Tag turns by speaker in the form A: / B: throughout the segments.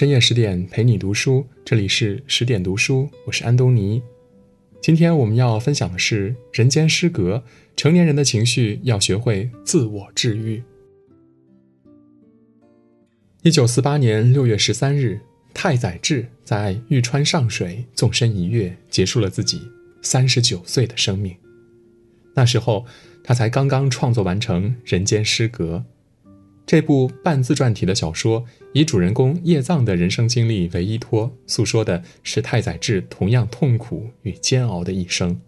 A: 深夜十点陪你读书，这里是十点读书，我是安东尼。今天我们要分享的是《人间失格》，成年人的情绪要学会自我治愈。一九四八年六月十三日，太宰治在玉川上水纵身一跃，结束了自己三十九岁的生命。那时候，他才刚刚创作完成《人间失格》。这部半自传体的小说，以主人公叶藏的人生经历为依托，诉说的是太宰治同样痛苦与煎熬的一生。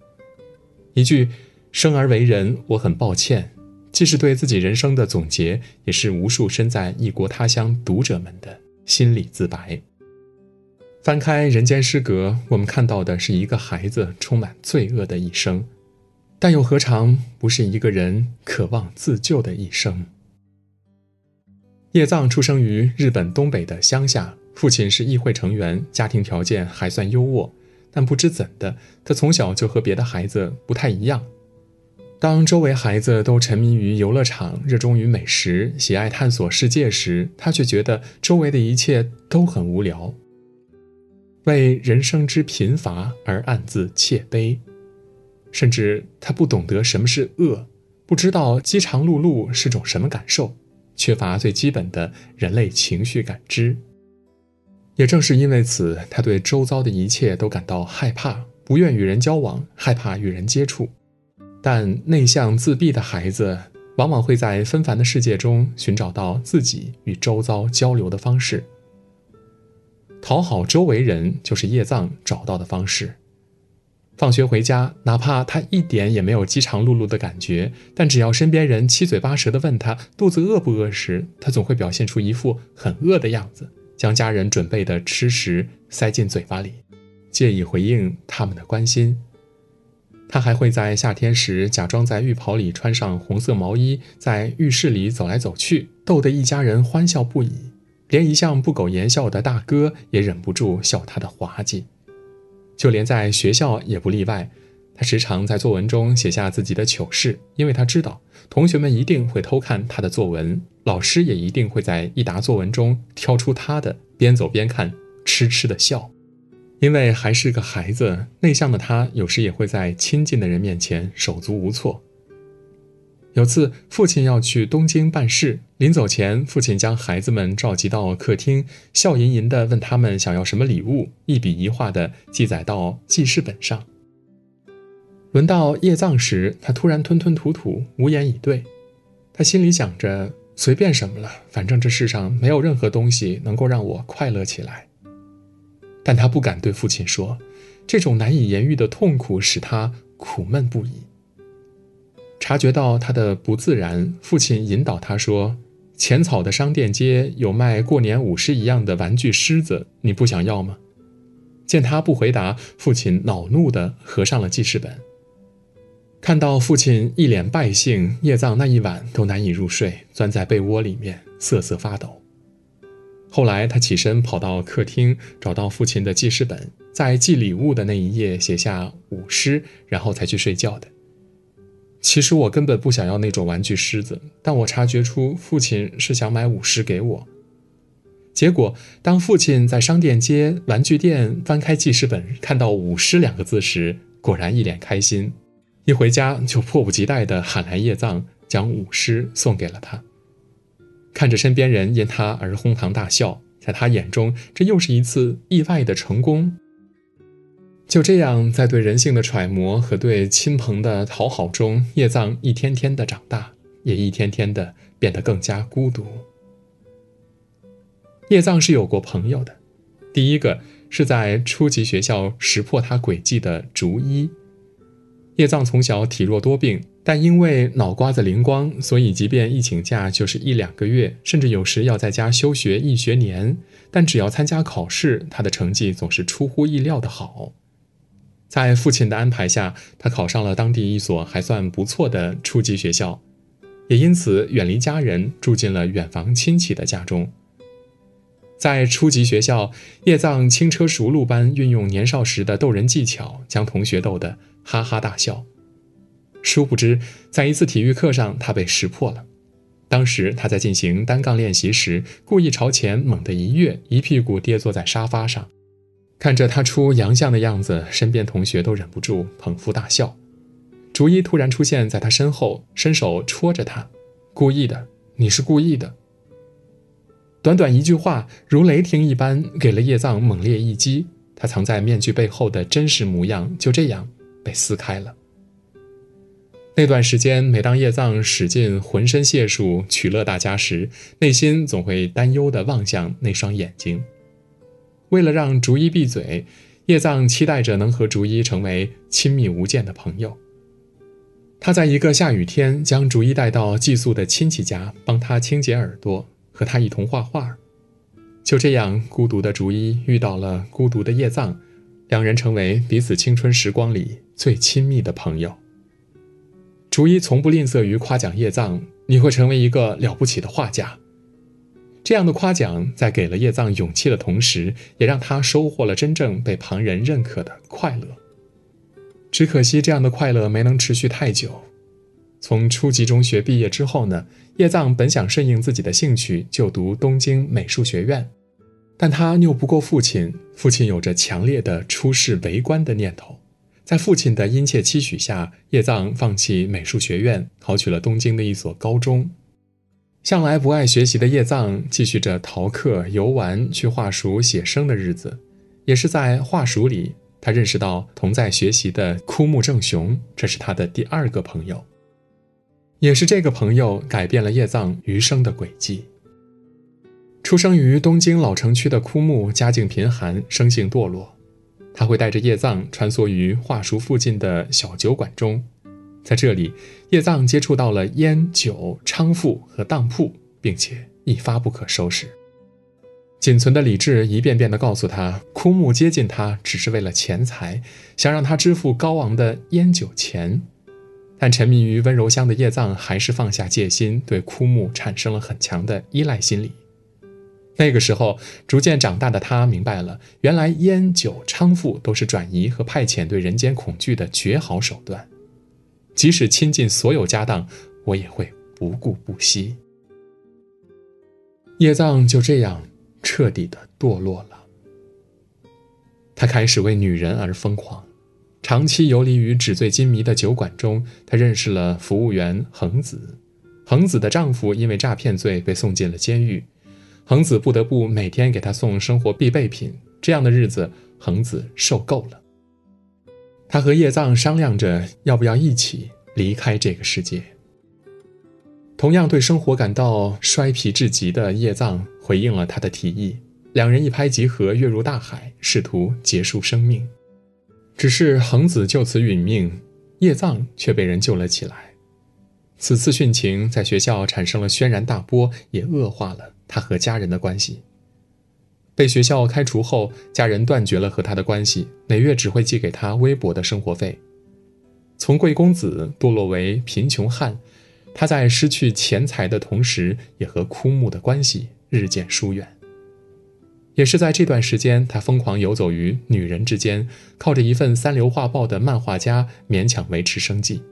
A: 一句“生而为人，我很抱歉”，既是对自己人生的总结，也是无数身在异国他乡读者们的心理自白。翻开《人间失格》，我们看到的是一个孩子充满罪恶的一生，但又何尝不是一个人渴望自救的一生？叶藏出生于日本东北的乡下，父亲是议会成员，家庭条件还算优渥。但不知怎的，他从小就和别的孩子不太一样。当周围孩子都沉迷于游乐场、热衷于美食、喜爱探索世界时，他却觉得周围的一切都很无聊，为人生之贫乏而暗自窃悲。甚至他不懂得什么是饿，不知道饥肠辘辘是种什么感受。缺乏最基本的人类情绪感知，也正是因为此，他对周遭的一切都感到害怕，不愿与人交往，害怕与人接触。但内向自闭的孩子往往会在纷繁的世界中寻找到自己与周遭交流的方式，讨好周围人就是叶藏找到的方式。放学回家，哪怕他一点也没有饥肠辘辘的感觉，但只要身边人七嘴八舌地问他肚子饿不饿时，他总会表现出一副很饿的样子，将家人准备的吃食塞进嘴巴里，借以回应他们的关心。他还会在夏天时假装在浴袍里穿上红色毛衣，在浴室里走来走去，逗得一家人欢笑不已，连一向不苟言笑的大哥也忍不住笑他的滑稽。就连在学校也不例外，他时常在作文中写下自己的糗事，因为他知道同学们一定会偷看他的作文，老师也一定会在一沓作文中挑出他的，边走边看，痴痴的笑。因为还是个孩子，内向的他有时也会在亲近的人面前手足无措。有次，父亲要去东京办事，临走前，父亲将孩子们召集到客厅，笑吟吟地问他们想要什么礼物，一笔一画地记载到记事本上。轮到叶藏时，他突然吞吞吐吐，无言以对。他心里想着，随便什么了，反正这世上没有任何东西能够让我快乐起来。但他不敢对父亲说，这种难以言喻的痛苦使他苦闷不已。察觉到他的不自然，父亲引导他说：“浅草的商店街有卖过年舞狮一样的玩具狮子，你不想要吗？”见他不回答，父亲恼怒地合上了记事本。看到父亲一脸败兴，叶藏那一晚都难以入睡，钻在被窝里面瑟瑟发抖。后来他起身跑到客厅，找到父亲的记事本，在寄礼物的那一页写下舞狮，然后才去睡觉的。其实我根本不想要那种玩具狮子，但我察觉出父亲是想买舞狮给我。结果，当父亲在商店街玩具店翻开记事本，看到“舞狮”两个字时，果然一脸开心。一回家就迫不及待地喊来叶藏，将舞狮送给了他。看着身边人因他而哄堂大笑，在他眼中，这又是一次意外的成功。就这样，在对人性的揣摩和对亲朋的讨好中，叶藏一天天的长大，也一天天的变得更加孤独。叶藏是有过朋友的，第一个是在初级学校识破他诡计的竹一。叶藏从小体弱多病，但因为脑瓜子灵光，所以即便一请假就是一两个月，甚至有时要在家休学一学年。但只要参加考试，他的成绩总是出乎意料的好。在父亲的安排下，他考上了当地一所还算不错的初级学校，也因此远离家人，住进了远房亲戚的家中。在初级学校，叶藏轻车熟路般运用年少时的逗人技巧，将同学逗得哈哈大笑。殊不知，在一次体育课上，他被识破了。当时他在进行单杠练习时，故意朝前猛地一跃，一屁股跌坐在沙发上。看着他出洋相的样子，身边同学都忍不住捧腹大笑。竹一突然出现在他身后，伸手戳着他，故意的，你是故意的。短短一句话，如雷霆一般，给了叶藏猛烈一击。他藏在面具背后的真实模样，就这样被撕开了。那段时间，每当叶藏使尽浑身解数取乐大家时，内心总会担忧地望向那双眼睛。为了让竹一闭嘴，叶藏期待着能和竹一成为亲密无间的朋友。他在一个下雨天，将竹一带到寄宿的亲戚家，帮他清洁耳朵。和他一同画画，就这样，孤独的竹一遇到了孤独的叶藏，两人成为彼此青春时光里最亲密的朋友。竹一从不吝啬于夸奖叶藏：“你会成为一个了不起的画家。”这样的夸奖，在给了叶藏勇气的同时，也让他收获了真正被旁人认可的快乐。只可惜，这样的快乐没能持续太久。从初级中学毕业之后呢，叶藏本想顺应自己的兴趣就读东京美术学院，但他拗不过父亲，父亲有着强烈的出仕为官的念头。在父亲的殷切期许下，叶藏放弃美术学院，考取了东京的一所高中。向来不爱学习的叶藏，继续着逃课、游玩、去画塾写生的日子。也是在画塾里，他认识到同在学习的枯木正雄，这是他的第二个朋友。也是这个朋友改变了叶藏余生的轨迹。出生于东京老城区的枯木，家境贫寒，生性堕落。他会带着叶藏穿梭于画塾附近的小酒馆中，在这里，叶藏接触到了烟酒娼妇和当铺，并且一发不可收拾。仅存的理智一遍遍地告诉他，枯木接近他只是为了钱财，想让他支付高昂的烟酒钱。但沉迷于温柔乡的叶藏还是放下戒心，对枯木产生了很强的依赖心理。那个时候，逐渐长大的他明白了，原来烟酒娼妇都是转移和派遣对人间恐惧的绝好手段。即使倾尽所有家当，我也会不顾不惜。叶藏就这样彻底的堕落了。他开始为女人而疯狂。长期游离于纸醉金迷的酒馆中，他认识了服务员恒子。恒子的丈夫因为诈骗罪被送进了监狱，恒子不得不每天给他送生活必备品。这样的日子，恒子受够了。他和叶藏商量着要不要一起离开这个世界。同样对生活感到衰疲至极的叶藏回应了他的提议，两人一拍即合，跃入大海，试图结束生命。只是恒子就此殒命，叶藏却被人救了起来。此次殉情在学校产生了轩然大波，也恶化了他和家人的关系。被学校开除后，家人断绝了和他的关系，每月只会寄给他微薄的生活费。从贵公子堕落为贫穷汉，他在失去钱财的同时，也和枯木的关系日渐疏远。也是在这段时间，他疯狂游走于女人之间，靠着一份三流画报的漫画家勉强维持生计。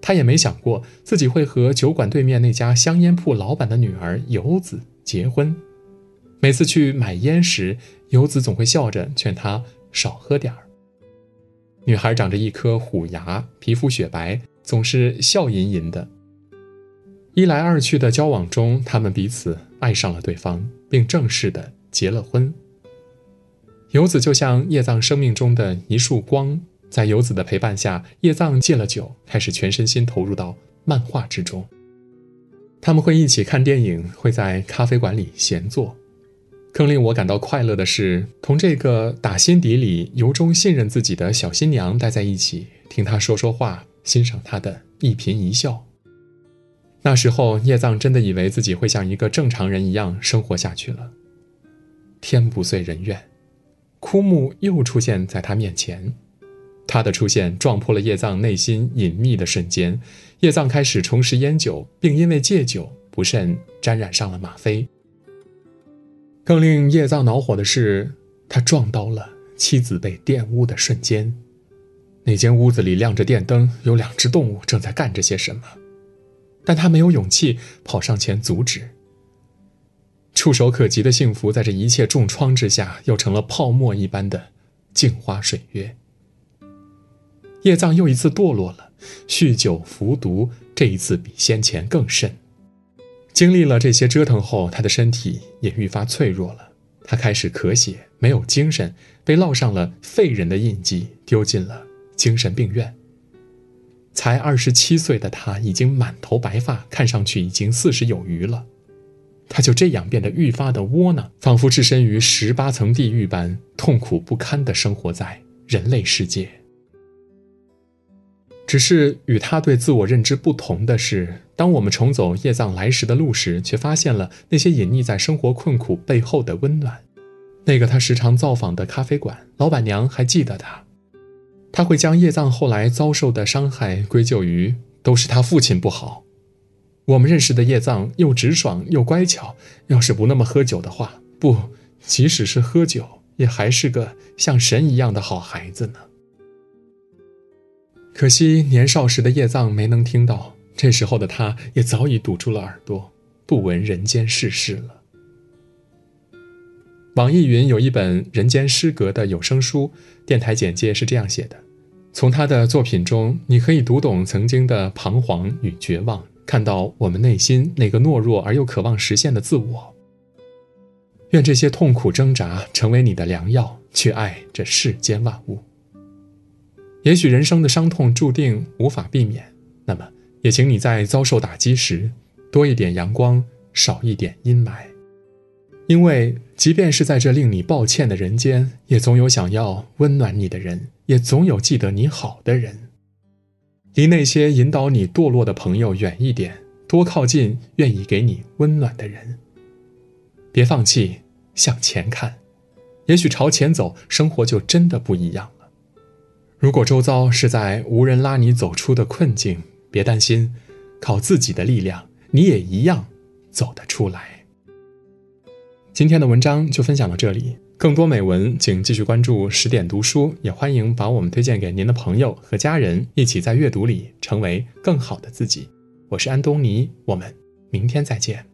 A: 他也没想过自己会和酒馆对面那家香烟铺老板的女儿游子结婚。每次去买烟时，游子总会笑着劝他少喝点儿。女孩长着一颗虎牙，皮肤雪白，总是笑吟吟的。一来二去的交往中，他们彼此爱上了对方，并正式的。结了婚，游子就像叶藏生命中的一束光，在游子的陪伴下，叶藏戒了酒，开始全身心投入到漫画之中。他们会一起看电影，会在咖啡馆里闲坐。更令我感到快乐的是，同这个打心底里由衷信任自己的小新娘待在一起，听她说说话，欣赏她的一颦一笑。那时候，叶藏真的以为自己会像一个正常人一样生活下去了。天不遂人愿，枯木又出现在他面前。他的出现撞破了叶藏内心隐秘的瞬间。叶藏开始重拾烟酒，并因为戒酒不慎沾染上了吗啡。更令叶藏恼火的是，他撞到了妻子被玷污的瞬间。那间屋子里亮着电灯，有两只动物正在干着些什么。但他没有勇气跑上前阻止。触手可及的幸福，在这一切重创之下，又成了泡沫一般的镜花水月。叶藏又一次堕落了，酗酒服毒，这一次比先前更甚。经历了这些折腾后，他的身体也愈发脆弱了。他开始咳血，没有精神，被烙上了废人的印记，丢进了精神病院。才二十七岁的他，已经满头白发，看上去已经四十有余了。他就这样变得愈发的窝囊，仿佛置身于十八层地狱般痛苦不堪地生活在人类世界。只是与他对自我认知不同的是，当我们重走叶藏来时的路时，却发现了那些隐匿在生活困苦背后的温暖。那个他时常造访的咖啡馆，老板娘还记得他。他会将叶藏后来遭受的伤害归咎于都是他父亲不好。我们认识的叶藏又直爽又乖巧，要是不那么喝酒的话，不，即使是喝酒，也还是个像神一样的好孩子呢。可惜年少时的叶藏没能听到，这时候的他也早已堵住了耳朵，不闻人间世事了。网易云有一本人间失格的有声书，电台简介是这样写的：从他的作品中，你可以读懂曾经的彷徨与绝望，看到我们内心那个懦弱而又渴望实现的自我。愿这些痛苦挣扎成为你的良药，去爱这世间万物。也许人生的伤痛注定无法避免，那么也请你在遭受打击时，多一点阳光，少一点阴霾。因为即便是在这令你抱歉的人间，也总有想要温暖你的人，也总有记得你好的人。离那些引导你堕落的朋友远一点，多靠近愿意给你温暖的人。别放弃，向前看，也许朝前走，生活就真的不一样。如果周遭是在无人拉你走出的困境，别担心，靠自己的力量，你也一样走得出来。今天的文章就分享到这里，更多美文请继续关注十点读书，也欢迎把我们推荐给您的朋友和家人，一起在阅读里成为更好的自己。我是安东尼，我们明天再见。